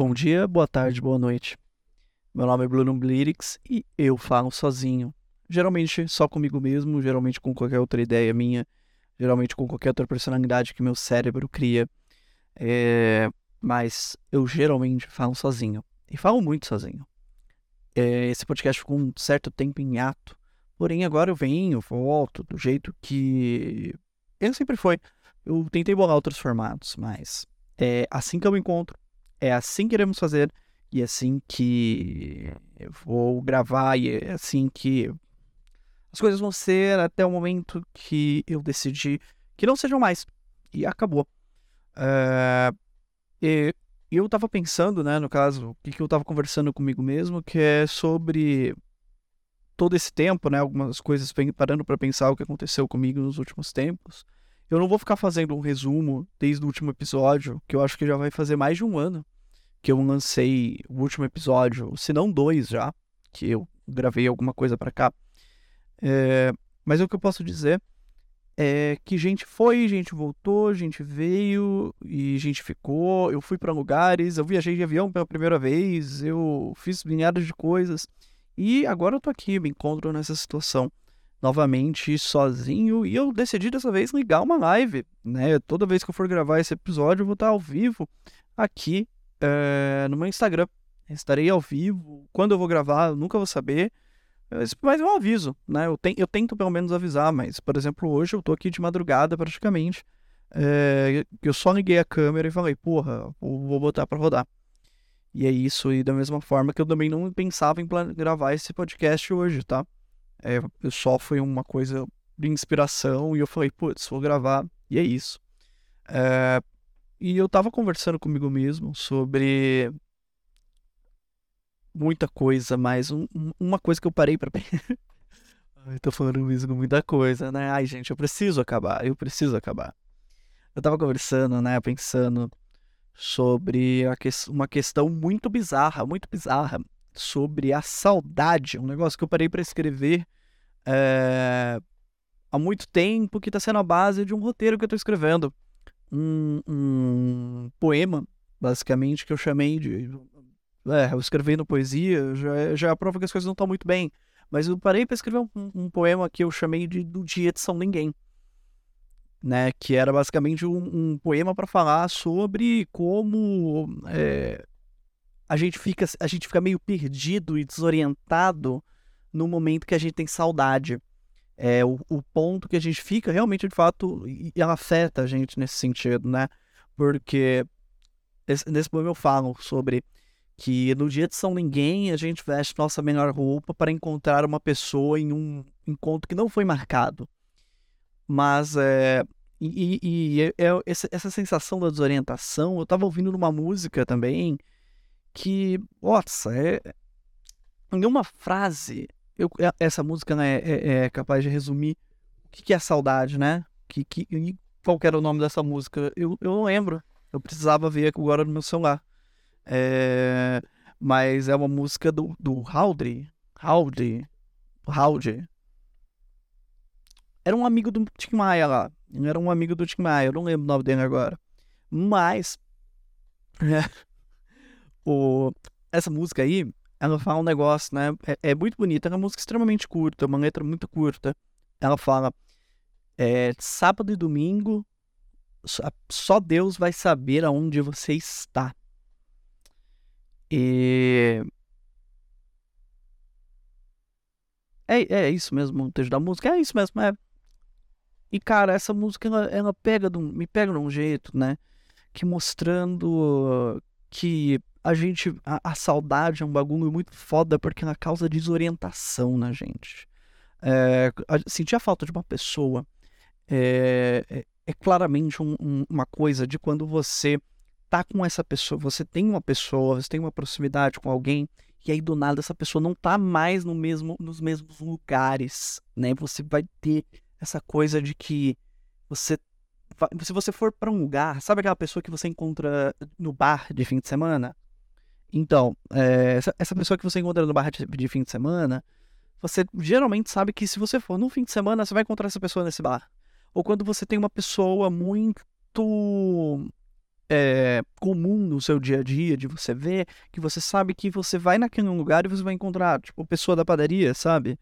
Bom dia, boa tarde, boa noite. Meu nome é Bruno Blirix e eu falo sozinho. Geralmente só comigo mesmo, geralmente com qualquer outra ideia minha, geralmente com qualquer outra personalidade que meu cérebro cria. É... Mas eu geralmente falo sozinho. E falo muito sozinho. É... Esse podcast ficou um certo tempo em ato. Porém, agora eu venho, volto do jeito que ele sempre foi. Eu tentei bolar outros formatos, mas é assim que eu encontro, é assim que iremos fazer e é assim que eu vou gravar e é assim que as coisas vão ser até o momento que eu decidi que não sejam mais. E acabou. Uh, e eu tava pensando, né, no caso, o que, que eu tava conversando comigo mesmo, que é sobre todo esse tempo, né, algumas coisas parando para pensar o que aconteceu comigo nos últimos tempos. Eu não vou ficar fazendo um resumo desde o último episódio, que eu acho que já vai fazer mais de um ano que eu lancei o último episódio, se não dois já, que eu gravei alguma coisa para cá. É, mas o que eu posso dizer é que gente foi, gente voltou, gente veio e gente ficou. Eu fui para lugares, eu viajei de avião pela primeira vez, eu fiz milhares de coisas e agora eu tô aqui, me encontro nessa situação novamente sozinho e eu decidi dessa vez ligar uma live, né? Toda vez que eu for gravar esse episódio, eu vou estar ao vivo aqui é, no meu Instagram. Estarei ao vivo. Quando eu vou gravar, eu nunca vou saber. Mas é um aviso, né? Eu, te, eu tento pelo menos avisar, mas, por exemplo, hoje eu tô aqui de madrugada praticamente. É, eu só liguei a câmera e falei, porra, vou botar para rodar. E é isso, e da mesma forma que eu também não pensava em gravar esse podcast hoje, tá? É, só foi uma coisa de inspiração e eu falei, putz, vou gravar, e é isso. É, e eu tava conversando comigo mesmo sobre muita coisa, mas um, uma coisa que eu parei para Ai, tô falando isso com muita coisa, né? Ai, gente, eu preciso acabar, eu preciso acabar. Eu tava conversando, né, pensando sobre que... uma questão muito bizarra, muito bizarra, sobre a saudade, um negócio que eu parei para escrever é... há muito tempo, que tá sendo a base de um roteiro que eu tô escrevendo um, um poema, basicamente, que eu chamei de. É, eu escrevendo poesia, já, é, já é a prova que as coisas não estão muito bem. Mas eu parei para escrever um, um, poema que eu chamei de Do Dia de São Ninguém. Né, que era basicamente um, um poema para falar sobre como é, a gente fica a gente fica meio perdido e desorientado no momento que a gente tem saudade é, o, o, ponto que a gente fica realmente, de fato, e ela afeta a gente nesse sentido, né? Porque esse, nesse poema eu falo sobre que no dia de São Ninguém a gente veste nossa melhor roupa para encontrar uma pessoa em um encontro que não foi marcado. Mas é, e, e, e é, é essa, essa, sensação da desorientação, eu estava ouvindo numa música também que, nossa, é, em uma frase eu, é, essa música né, é, é, capaz de resumir o que, que é saudade, né? Que, que, qual era o nome dessa música? Eu, eu não lembro. Eu precisava ver agora no meu celular. É, mas é uma música do, do Howdy. Howdy. Howdy. Era um amigo do Tim Maia lá. Era um amigo do Tim Maia. Eu não lembro o nome dele agora. Mas. o, essa música aí ela fala um negócio, né? É, é muito bonita, é uma música extremamente curta, uma letra muito curta. Ela fala: é, sábado e domingo, só Deus vai saber aonde você está. E. É, é isso mesmo, o texto da música, é isso mesmo, é. E cara, essa música ela, ela pega me pega de um jeito, né? Que mostrando que a gente. A, a, saudade é um bagulho muito foda porque ela causa desorientação na gente. É, sentir a falta de uma pessoa é, é, é claramente um, um, uma coisa de quando você tá com essa pessoa, você tem uma pessoa, você tem uma proximidade com alguém, e aí do nada essa pessoa não tá mais no mesmo, nos mesmos lugares, né? Você vai ter essa coisa de que você se você for para um lugar, sabe aquela pessoa que você encontra no bar de fim de semana? Então, é, essa, essa, pessoa que você encontra no bar de, de, fim de semana, você geralmente sabe que se você for no fim de semana, você vai encontrar essa pessoa nesse bar. Ou quando você tem uma pessoa muito é, comum no seu dia a dia, de você ver, que você sabe que você vai naquele lugar e você vai encontrar, tipo, pessoa da padaria, sabe?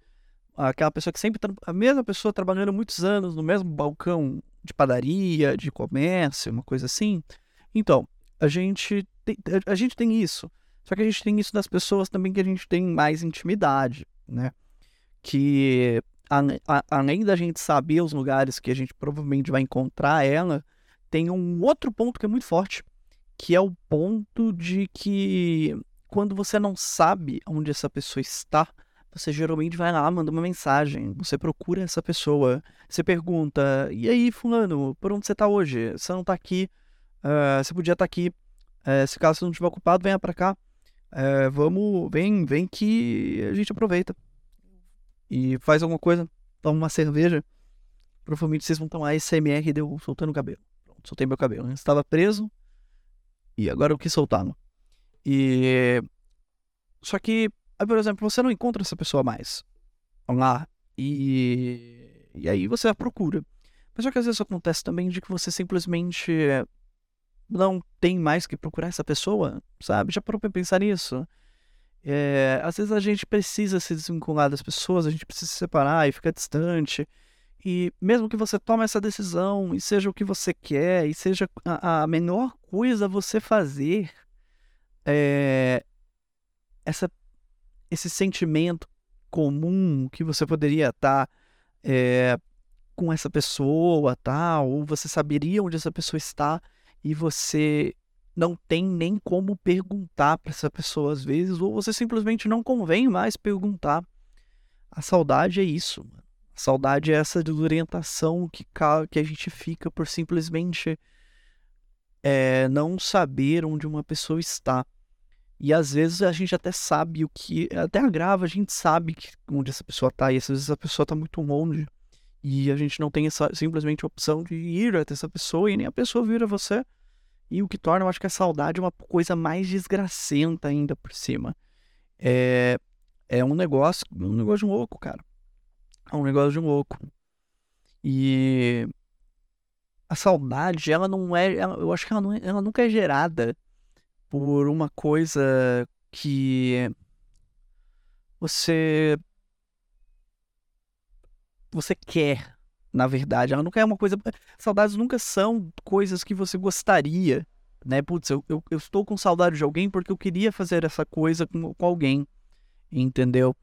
Aquela pessoa que sempre, a mesma pessoa trabalhando muitos anos no mesmo balcão de padaria, de comércio, uma coisa assim. Então, a gente tem, a gente tem isso. Só que a gente tem isso das pessoas também que a gente tem mais intimidade, né? Que a, a, além da gente saber os lugares que a gente provavelmente vai encontrar ela, tem um outro ponto que é muito forte, que é o ponto de que quando você não sabe onde essa pessoa está, você geralmente vai lá, manda uma mensagem, você procura essa pessoa, você pergunta, e aí, fulano, por onde você está hoje? Você não está aqui, uh, você podia estar tá aqui, uh, se caso você não estiver ocupado, venha para cá, uh, vamos, vem, vem que a gente aproveita e faz alguma coisa, toma uma cerveja, provavelmente vocês vão tomar SMR de eu soltando o cabelo. Pronto, soltei meu cabelo. Eu estava preso e agora eu quis soltá-lo. E só que, por exemplo, você não encontra essa pessoa mais lá e e aí você a procura. Mas só que às vezes acontece também de que você simplesmente não tem mais que procurar essa pessoa, sabe? Já parou pra pensar nisso? É, às vezes a gente precisa se desvincular das pessoas, a gente precisa se separar e ficar distante. E mesmo que você tome essa decisão e seja o que você quer e seja a, a menor coisa você fazer, é, essa, esse sentimento comum que você poderia estar é, com essa pessoa, tá? Ou você saberia onde essa pessoa está e você não tem nem como perguntar para essa pessoa às vezes, ou você simplesmente não convém mais perguntar. A saudade é isso, mano. A saudade é essa desorientação que, que a gente fica por simplesmente é, não saber onde uma pessoa está. E às vezes a gente até sabe o que. Até agrava, a gente sabe que, onde essa pessoa está, e às vezes a pessoa está muito longe. E a gente não tem essa, simplesmente a opção de ir até essa pessoa e nem a pessoa vir a você. E o que torna, eu acho que a saudade uma coisa mais desgracenta ainda por cima. É, é um negócio, um negócio de um louco, cara. É um negócio de um louco. E a saudade, ela não é, ela, eu acho que ela, não é, ela nunca é gerada por uma coisa que você você quer, na verdade. Ela nunca é uma coisa. Saudades nunca são coisas que você gostaria, né? Putz, eu, eu, eu estou com saudade de alguém porque eu queria fazer essa coisa com, com alguém, entendeu?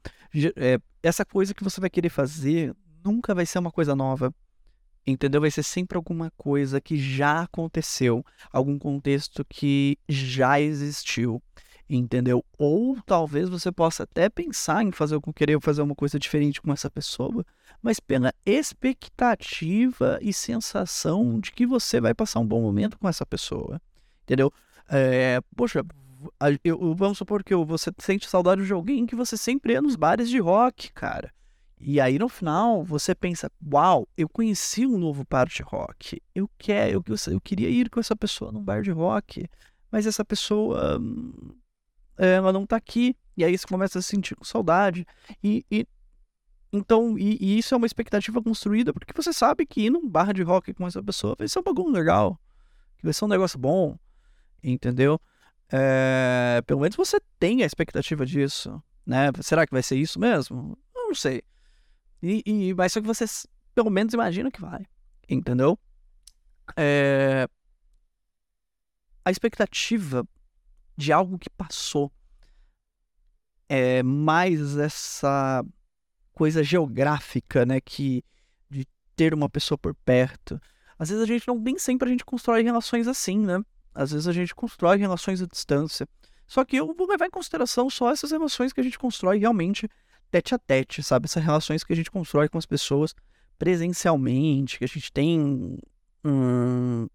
É, essa coisa que você vai querer fazer nunca vai ser uma coisa nova, entendeu? Vai ser sempre alguma coisa que já aconteceu, algum contexto que já existiu entendeu? Ou talvez você possa até pensar em fazer com querer fazer uma coisa diferente com essa pessoa, mas pela expectativa e sensação de que você vai passar um bom momento com essa pessoa, entendeu? É, poxa, eu, vamos supor que você sente saudade de alguém que você sempre é nos bares de rock, cara. E aí no final você pensa, uau, eu conheci um novo bar de rock. Eu quero, eu, eu queria ir com essa pessoa num bar de rock, mas essa pessoa hum, ela não tá aqui. E aí você começa a se sentir com saudade. E, e então, e, e, isso é uma expectativa construída porque você sabe que ir num bar de rock com essa pessoa vai ser um bagulho legal. Que vai ser um negócio bom. Entendeu? É, pelo menos você tem a expectativa disso. Né? Será que vai ser isso mesmo? Não sei. E, e, mas só que você pelo menos imagina que vai. Entendeu? É, a expectativa de algo que passou. É mais essa coisa geográfica, né, que de ter uma pessoa por perto. Às vezes a gente não nem sempre a gente constrói relações assim, né? Às vezes a gente constrói relações à distância. Só que eu vou levar em consideração só essas relações que a gente constrói realmente tete a tete, sabe? Essas relações que a gente constrói com as pessoas presencialmente, que a gente tem hum,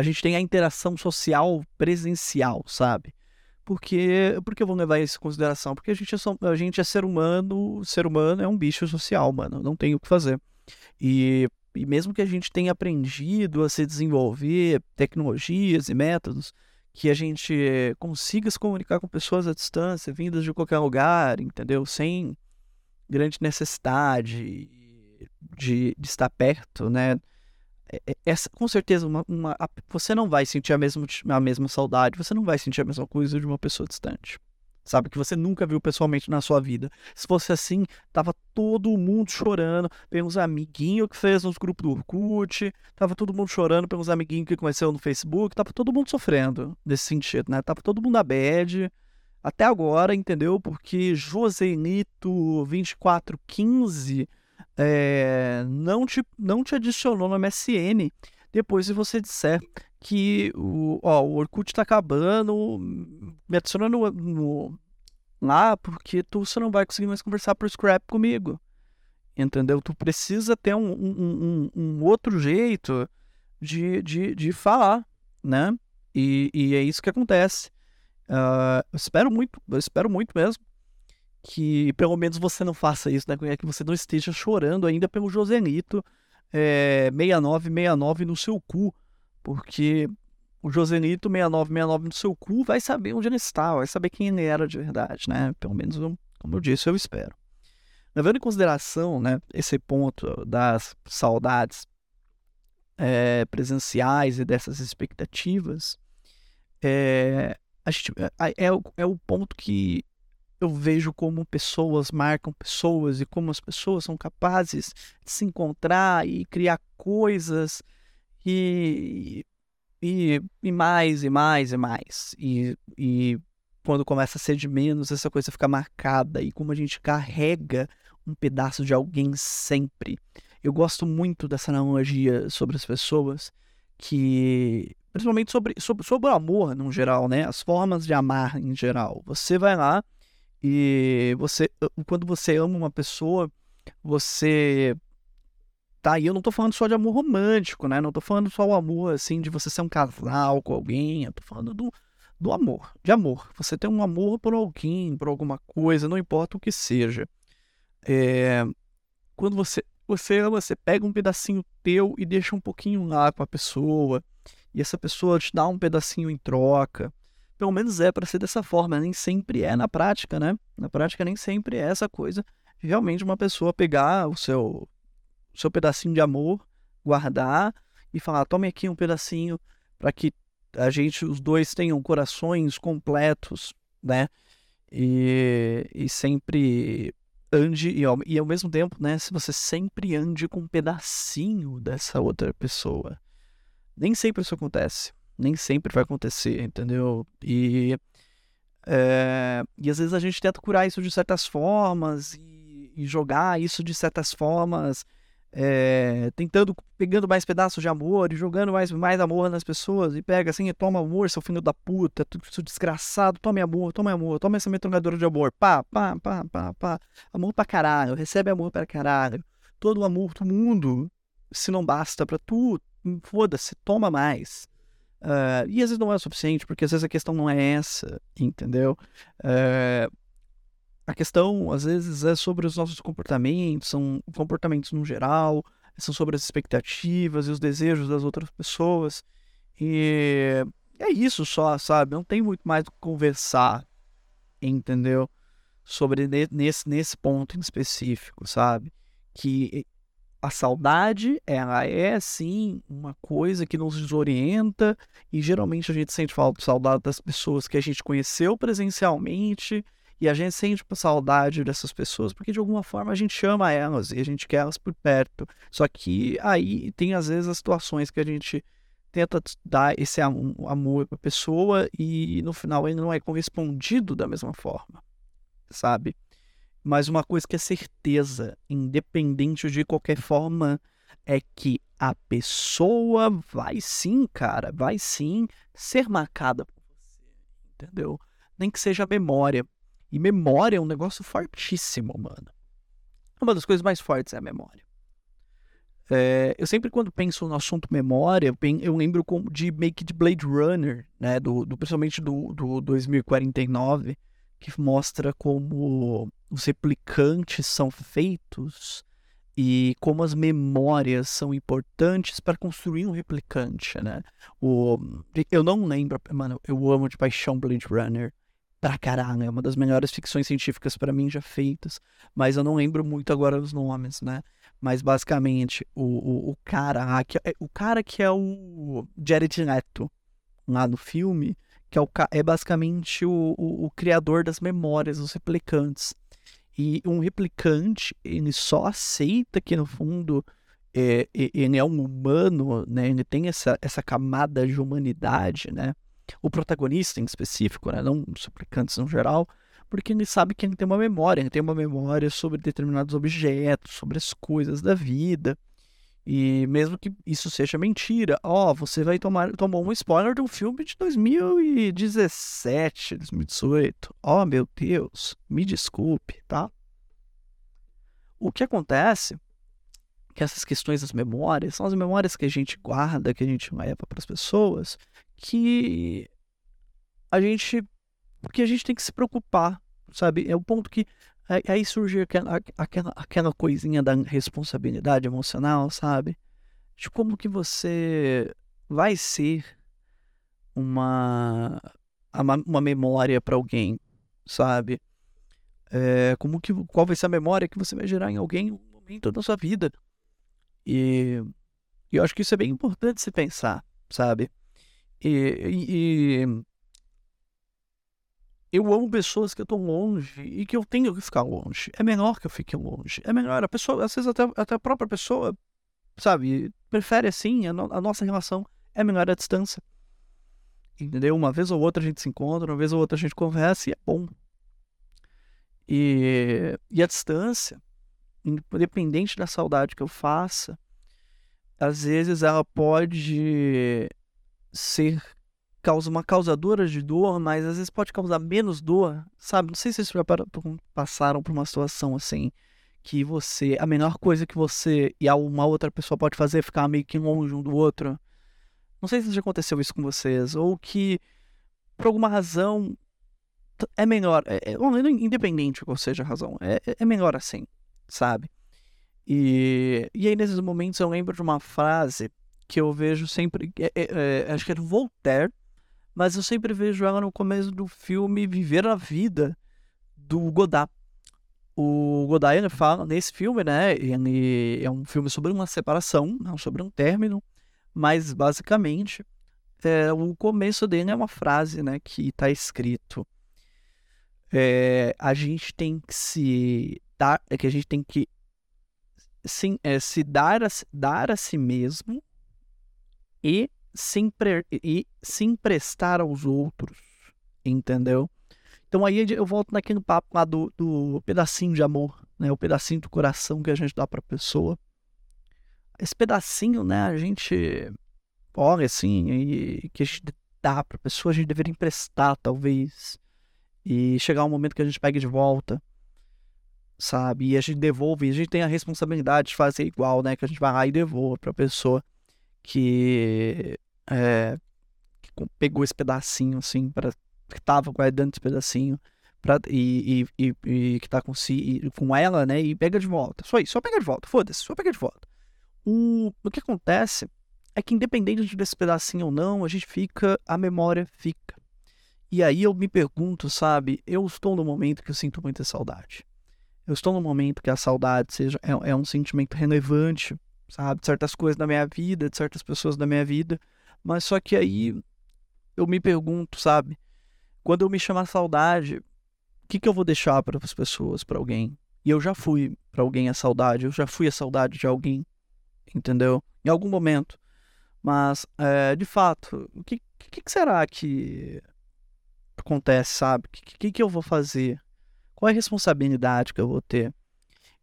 a gente tem a interação social presencial, sabe? Porque, porque eu vou levar isso em consideração? Porque a gente, é só, a gente é ser humano, ser humano é um bicho social, mano, não tem o que fazer. E, e mesmo que a gente tenha aprendido a se desenvolver tecnologias e métodos, que a gente consiga se comunicar com pessoas à distância, vindas de qualquer lugar, entendeu? Sem grande necessidade de, de estar perto, né? É, é, essa, com certeza, uma, uma, você não vai sentir a mesma, a mesma saudade, você não vai sentir a mesma coisa de uma pessoa distante. Sabe, que você nunca viu pessoalmente na sua vida. Se fosse assim, tava todo mundo chorando pelos amiguinhos que fez nos grupos do Orkut, tava todo mundo chorando pelos amiguinhos que conheceu no Facebook, tava todo mundo sofrendo nesse sentido, né? Tava todo mundo na bad, até agora, entendeu? Porque Josenito 2415 é, não, te, não te adicionou no MSN depois de você disser que o, ó, o Orkut tá acabando, me adiciona no, no, lá porque tu você não vai conseguir mais conversar por Scrap comigo. Entendeu? Tu precisa ter um, um, um, um outro jeito de, de, de falar, né? E, e é isso que acontece. Uh, eu espero muito, eu espero muito mesmo que pelo menos você não faça isso, né? Que você não esteja chorando ainda pelo Josenito é, 6969 no seu cu, porque o Josenito 6969 no seu cu vai saber onde ele está, vai saber quem ele era de verdade, né? Pelo menos, como eu disse, eu espero. Levando em consideração né, esse ponto das saudades é, presenciais e dessas expectativas, é, gente, é, é, é o ponto que eu vejo como pessoas marcam pessoas e como as pessoas são capazes de se encontrar e criar coisas e, e, e mais e mais e mais. E, e quando começa a ser de menos, essa coisa fica marcada e como a gente carrega um pedaço de alguém sempre. Eu gosto muito dessa analogia sobre as pessoas que principalmente sobre, sobre, sobre o amor no geral, né? As formas de amar em geral. Você vai lá e você, quando você ama uma pessoa, você tá aí. Eu não tô falando só de amor romântico, né? Não tô falando só o amor, assim, de você ser um casal com alguém. Eu tô falando do, do amor, de amor. Você tem um amor por alguém, por alguma coisa, não importa o que seja. É, quando você, você ama, você pega um pedacinho teu e deixa um pouquinho lá com a pessoa. E essa pessoa te dá um pedacinho em troca pelo menos é para ser dessa forma, nem sempre é na prática, né? Na prática nem sempre é essa coisa realmente uma pessoa pegar o seu, o seu pedacinho de amor, guardar e falar: tome aqui um pedacinho para que a gente, os dois, tenham corações completos, né? E, e sempre ande, e ao, e ao mesmo tempo, né? Se você sempre ande com um pedacinho dessa outra pessoa. Nem sempre isso acontece nem sempre vai acontecer, entendeu? E, é, e às vezes a gente tenta curar isso de certas formas e, e jogar isso de certas formas, é, tentando, pegando mais pedaços de amor e jogando mais, mais amor nas pessoas e pega assim, toma amor, seu filho da puta, tu desgraçado, tome amor, tome amor, toma essa metralhadora de amor, pá, pá, pá, pá, pá, amor pra caralho, recebe amor pra caralho, todo o amor do mundo, se não basta pra tu, foda-se, toma mais. Uh, e às vezes não é o suficiente, porque às vezes a questão não é essa, entendeu? Uh, a questão, às vezes, é sobre os nossos comportamentos, são comportamentos no geral, são sobre as expectativas e os desejos das outras pessoas. E é isso só, sabe? Não tem muito mais o que conversar, entendeu? Sobre nesse, nesse ponto em específico, sabe? Que a saudade, ela é sim uma coisa que nos desorienta e geralmente a gente sente saudade das pessoas que a gente conheceu presencialmente e a gente sente saudade dessas pessoas porque de alguma forma a gente ama elas e a gente quer elas por perto. Só que aí tem às vezes as situações que a gente tenta dar esse amor para a pessoa e no final ele não é correspondido da mesma forma, sabe? Mas uma coisa que é certeza, independente de qualquer forma, é que a pessoa vai sim, cara, vai sim ser marcada por você, entendeu? Nem que seja memória. E memória é um negócio fortíssimo, mano. Uma das coisas mais fortes é a memória. É, eu sempre, quando penso no assunto memória, eu lembro de Make de Blade Runner, né? Do, do, principalmente do, do 2049 que mostra como os replicantes são feitos e como as memórias são importantes para construir um replicante, né? O, eu não lembro, mano, eu amo de paixão Blade Runner pra caralho, é uma das melhores ficções científicas para mim já feitas, mas eu não lembro muito agora os nomes, né? Mas basicamente, o, o, o cara que, é, o cara que é o Jared Leto lá no filme, que é, o, é basicamente o, o, o criador das memórias, os replicantes. E um replicante, ele só aceita que no fundo é, ele é um humano, né? Ele tem essa, essa camada de humanidade, né? O protagonista em específico, né? Não os replicantes no geral, porque ele sabe que ele tem uma memória, ele tem uma memória sobre determinados objetos, sobre as coisas da vida. E mesmo que isso seja mentira, ó, você vai tomar tomou um spoiler de um filme de 2017, 2018. Ó, meu Deus, me desculpe, tá? O que acontece que essas questões das memórias são as memórias que a gente guarda, que a gente leva para as pessoas, que a gente porque a gente tem que se preocupar, sabe? É o ponto que aí surge aquela, aquela, aquela coisinha da responsabilidade emocional, sabe? De como que você vai ser uma, uma memória para alguém, sabe? É, como que, qual vai ser a memória que você vai gerar em alguém em momento da sua vida. E, e eu acho que isso é bem importante se pensar, sabe? E, e eu amo pessoas que eu tô longe e que eu tenho que ficar longe. É melhor que eu fique longe. É melhor. A pessoa, às vezes até, até a própria pessoa, sabe, prefere assim, a, no, a nossa relação é melhor à distância. Entendeu? Uma vez ou outra a gente se encontra, uma vez ou outra a gente conversa e é bom. E, e a distância, independente da saudade que eu faça, às vezes ela pode ser causa uma causadora de dor, mas às vezes pode causar menos dor, sabe? Não sei se vocês passaram por uma situação assim, que você, a menor coisa que você e uma outra pessoa pode fazer é ficar meio que longe um do outro. Não sei se já aconteceu isso com vocês, ou que por alguma razão é melhor, é, é, independente qual seja a razão, é, é, é melhor assim, sabe? E, e aí nesses momentos eu lembro de uma frase que eu vejo sempre, é, é, é acho que é do Voltaire, mas eu sempre vejo ela no começo do filme Viver a Vida, do Godard. O Godard ele fala nesse filme, né? Ele é um filme sobre uma separação, não sobre um término, mas basicamente é, o começo dele é uma frase, né? Que está escrito: é, a gente tem que se dar, é que a gente tem que sim, é, se dar a, dar a si mesmo e se, empre... e se emprestar aos outros, entendeu? Então aí eu volto naquele papo lá do, do pedacinho de amor, né? O pedacinho do coração que a gente dá pra pessoa. Esse pedacinho, né? A gente olha assim, e que a gente dá pra pessoa, a gente deveria emprestar, talvez. E chegar um momento que a gente pegue de volta, sabe? E a gente devolve, e a gente tem a responsabilidade de fazer igual, né? Que a gente vai lá e devolva pra pessoa que, é, que pegou esse pedacinho, assim, para que tava guardando esse pedacinho pra, e, e, e, e que tá com, si, com ela, né? E pega de volta. Só isso, só pega de volta, foda-se, só pega de volta. O, o que acontece é que independente desse pedacinho ou não, a gente fica, a memória fica. E aí eu me pergunto, sabe, eu estou no momento que eu sinto muita saudade. Eu estou no momento que a saudade seja é, é um sentimento relevante sabe? De certas coisas da minha vida, de certas pessoas da minha vida. Mas só que aí eu me pergunto, sabe? Quando eu me chamar saudade, o que, que eu vou deixar para as pessoas, para alguém? E eu já fui para alguém a saudade, eu já fui a saudade de alguém, entendeu? Em algum momento. Mas, é, de fato, o que, que, que será que acontece, sabe? O que, que, que eu vou fazer? Qual é a responsabilidade que eu vou ter?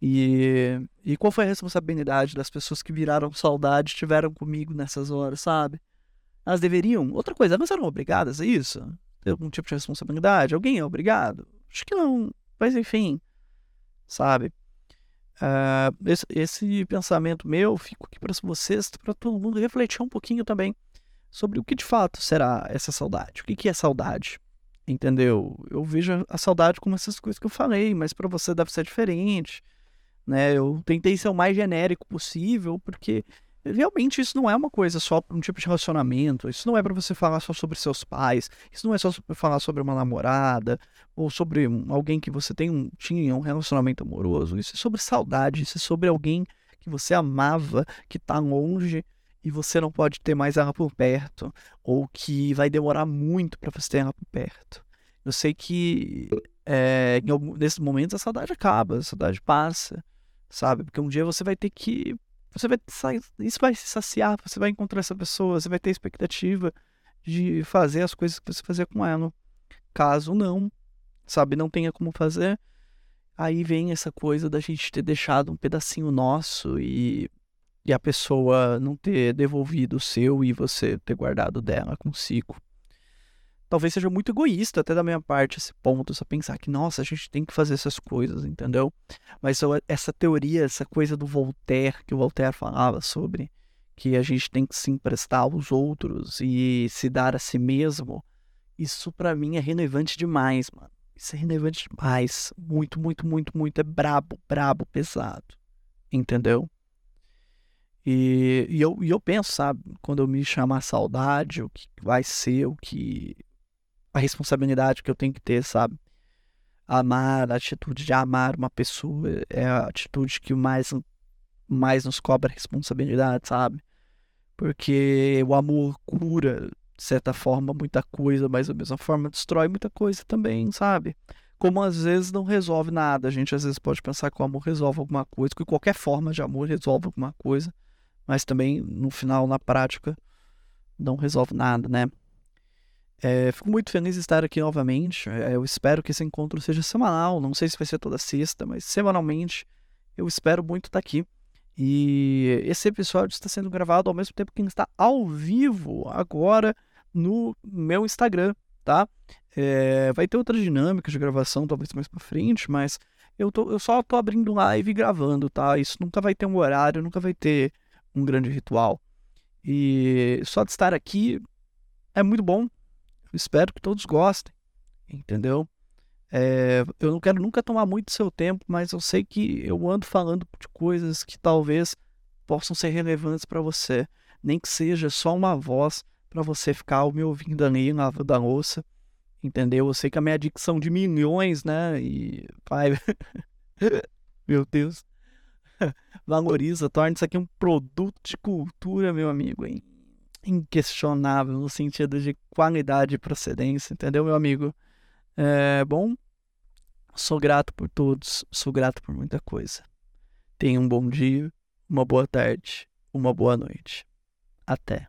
E, e qual foi a responsabilidade das pessoas que viraram saudade estiveram comigo nessas horas, sabe? Elas deveriam. Outra coisa, elas eram obrigadas a isso? Ter algum tipo de responsabilidade? Alguém é obrigado? Acho que não. Mas enfim, sabe? Uh, esse, esse, pensamento meu fico aqui para vocês, para todo mundo refletir um pouquinho também sobre o que de fato será essa saudade. O que, que é saudade? Entendeu? Eu vejo a saudade como essas coisas que eu falei, mas para você deve ser diferente né? Eu tentei ser o mais genérico possível, porque realmente isso não é uma coisa só para um tipo de relacionamento. Isso não é para você falar só sobre seus pais. Isso não é só para falar sobre uma namorada ou sobre alguém que você tem um, tinha um relacionamento amoroso. Isso é sobre saudade. Isso é sobre alguém que você amava, que tá longe e você não pode ter mais ela por perto, ou que vai demorar muito para você ter ela por perto. Eu sei que é, nesses momentos a saudade acaba, a saudade passa, sabe? Porque um dia você vai ter que. Você vai isso vai se saciar, você vai encontrar essa pessoa, você vai ter expectativa de fazer as coisas que você fazia com ela. Caso não, sabe, não tenha como fazer, aí vem essa coisa da gente ter deixado um pedacinho nosso e, e a pessoa não ter devolvido o seu e você ter guardado dela consigo. Talvez seja muito egoísta até da minha parte esse ponto, só pensar que, nossa, a gente tem que fazer essas coisas, entendeu? Mas essa teoria, essa coisa do Voltaire, que o Voltaire falava sobre, que a gente tem que se emprestar aos outros e se dar a si mesmo, isso para mim é relevante demais, mano. Isso é relevante demais. Muito, muito, muito, muito. É brabo, brabo, pesado. Entendeu? E, e, eu, e eu penso, sabe, quando eu me chamar saudade, o que vai ser, o que. A responsabilidade que eu tenho que ter, sabe? Amar, a atitude de amar uma pessoa é a atitude que mais, mais nos cobra responsabilidade, sabe? Porque o amor cura, de certa forma, muita coisa, mas da mesma forma destrói muita coisa também, sabe? Como às vezes não resolve nada. A gente às vezes pode pensar que o amor resolve alguma coisa, que qualquer forma de amor resolve alguma coisa, mas também no final, na prática, não resolve nada, né? É, fico muito feliz de estar aqui novamente. É, eu espero que esse encontro seja semanal. Não sei se vai ser toda sexta, mas semanalmente eu espero muito estar aqui. E esse episódio está sendo gravado ao mesmo tempo que está ao vivo agora no meu Instagram, tá? É, vai ter outra dinâmica de gravação, talvez mais para frente, mas eu, tô, eu só tô abrindo live e gravando, tá? Isso nunca vai ter um horário, nunca vai ter um grande ritual. E só de estar aqui é muito bom. Espero que todos gostem, entendeu? É, eu não quero nunca tomar muito seu tempo, mas eu sei que eu ando falando de coisas que talvez possam ser relevantes para você, nem que seja só uma voz para você ficar me ouvindo ali na da louça, entendeu? Eu sei que a minha dicção de milhões, né? E pai, meu Deus, valoriza, torna isso aqui um produto de cultura, meu amigo, hein? Inquestionável no sentido de qualidade e procedência, entendeu, meu amigo? É, bom, sou grato por todos, sou grato por muita coisa. Tenha um bom dia, uma boa tarde, uma boa noite. Até.